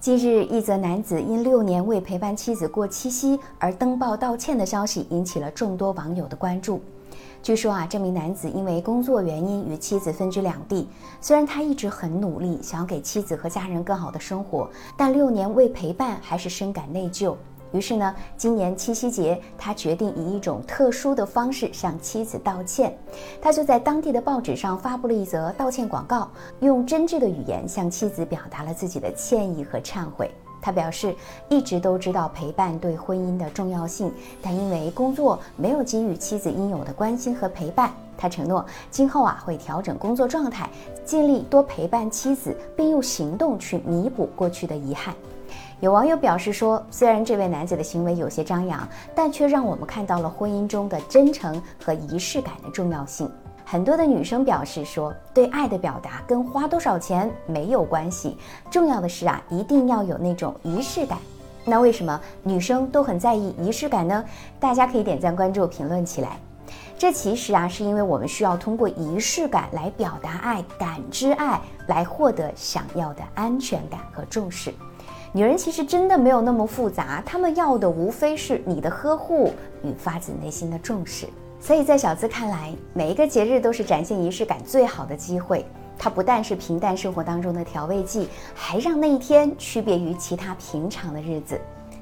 近日，一则男子因六年未陪伴妻子过七夕而登报道歉的消息引起了众多网友的关注。据说啊，这名男子因为工作原因与妻子分居两地。虽然他一直很努力，想要给妻子和家人更好的生活，但六年未陪伴还是深感内疚。于是呢，今年七夕节，他决定以一种特殊的方式向妻子道歉。他就在当地的报纸上发布了一则道歉广告，用真挚的语言向妻子表达了自己的歉意和忏悔。他表示，一直都知道陪伴对婚姻的重要性，但因为工作没有给予妻子应有的关心和陪伴。他承诺，今后啊会调整工作状态，尽力多陪伴妻子，并用行动去弥补过去的遗憾。有网友表示说，虽然这位男子的行为有些张扬，但却让我们看到了婚姻中的真诚和仪式感的重要性。很多的女生表示说，对爱的表达跟花多少钱没有关系，重要的是啊，一定要有那种仪式感。那为什么女生都很在意仪式感呢？大家可以点赞、关注、评论起来。这其实啊，是因为我们需要通过仪式感来表达爱、感知爱，来获得想要的安全感和重视。女人其实真的没有那么复杂，她们要的无非是你的呵护与发自内心的重视。所以在小资看来，每一个节日都是展现仪式感最好的机会。它不但是平淡生活当中的调味剂，还让那一天区别于其他平常的日子。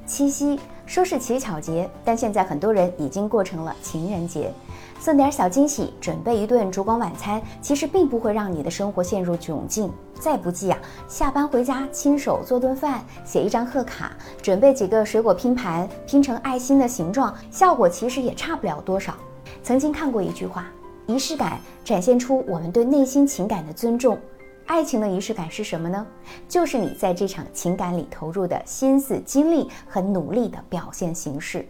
七夕说是乞巧节，但现在很多人已经过成了情人节。送点小惊喜，准备一顿烛光晚餐，其实并不会让你的生活陷入窘境。再不济啊，下班回家亲手做顿饭，写一张贺卡，准备几个水果拼盘，拼成爱心的形状，效果其实也差不了多少。曾经看过一句话：仪式感展现出我们对内心情感的尊重。爱情的仪式感是什么呢？就是你在这场情感里投入的心思、精力和努力的表现形式。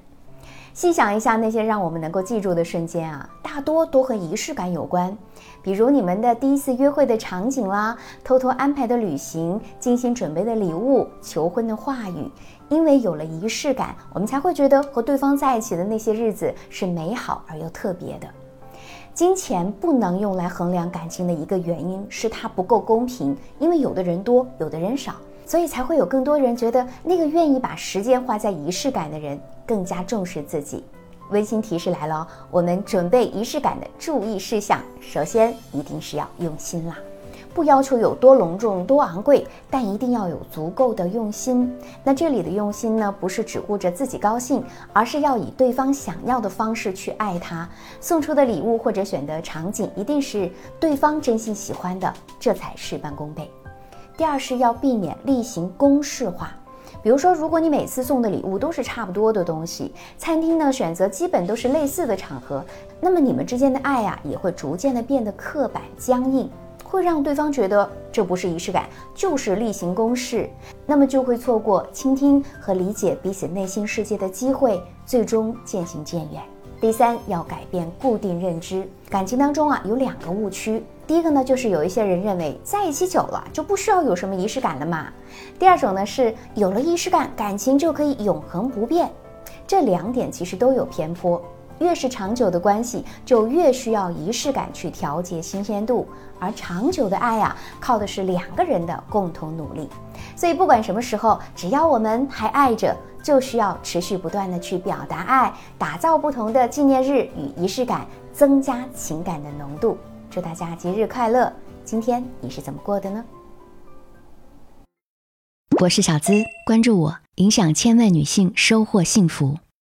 细想一下，那些让我们能够记住的瞬间啊，大多都和仪式感有关。比如你们的第一次约会的场景啦，偷偷安排的旅行，精心准备的礼物，求婚的话语。因为有了仪式感，我们才会觉得和对方在一起的那些日子是美好而又特别的。金钱不能用来衡量感情的一个原因是它不够公平，因为有的人多，有的人少。所以才会有更多人觉得，那个愿意把时间花在仪式感的人更加重视自己。温馨提示来了，我们准备仪式感的注意事项，首先一定是要用心啦，不要求有多隆重、多昂贵，但一定要有足够的用心。那这里的用心呢，不是只顾着自己高兴，而是要以对方想要的方式去爱他。送出的礼物或者选的场景，一定是对方真心喜欢的，这才事半功倍。第二是要避免例行公式化，比如说，如果你每次送的礼物都是差不多的东西，餐厅呢选择基本都是类似的场合，那么你们之间的爱呀也会逐渐的变得刻板僵硬，会让对方觉得这不是仪式感，就是例行公事，那么就会错过倾听和理解彼此内心世界的机会，最终渐行渐远。第三，要改变固定认知，感情当中啊有两个误区。第一个呢，就是有一些人认为在一起久了就不需要有什么仪式感了嘛。第二种呢，是有了仪式感，感情就可以永恒不变。这两点其实都有偏颇。越是长久的关系，就越需要仪式感去调节新鲜度。而长久的爱呀，靠的是两个人的共同努力。所以不管什么时候，只要我们还爱着，就需要持续不断的去表达爱，打造不同的纪念日与仪式感，增加情感的浓度。祝大家节日快乐！今天你是怎么过的呢？我是小资，关注我，影响千万女性，收获幸福。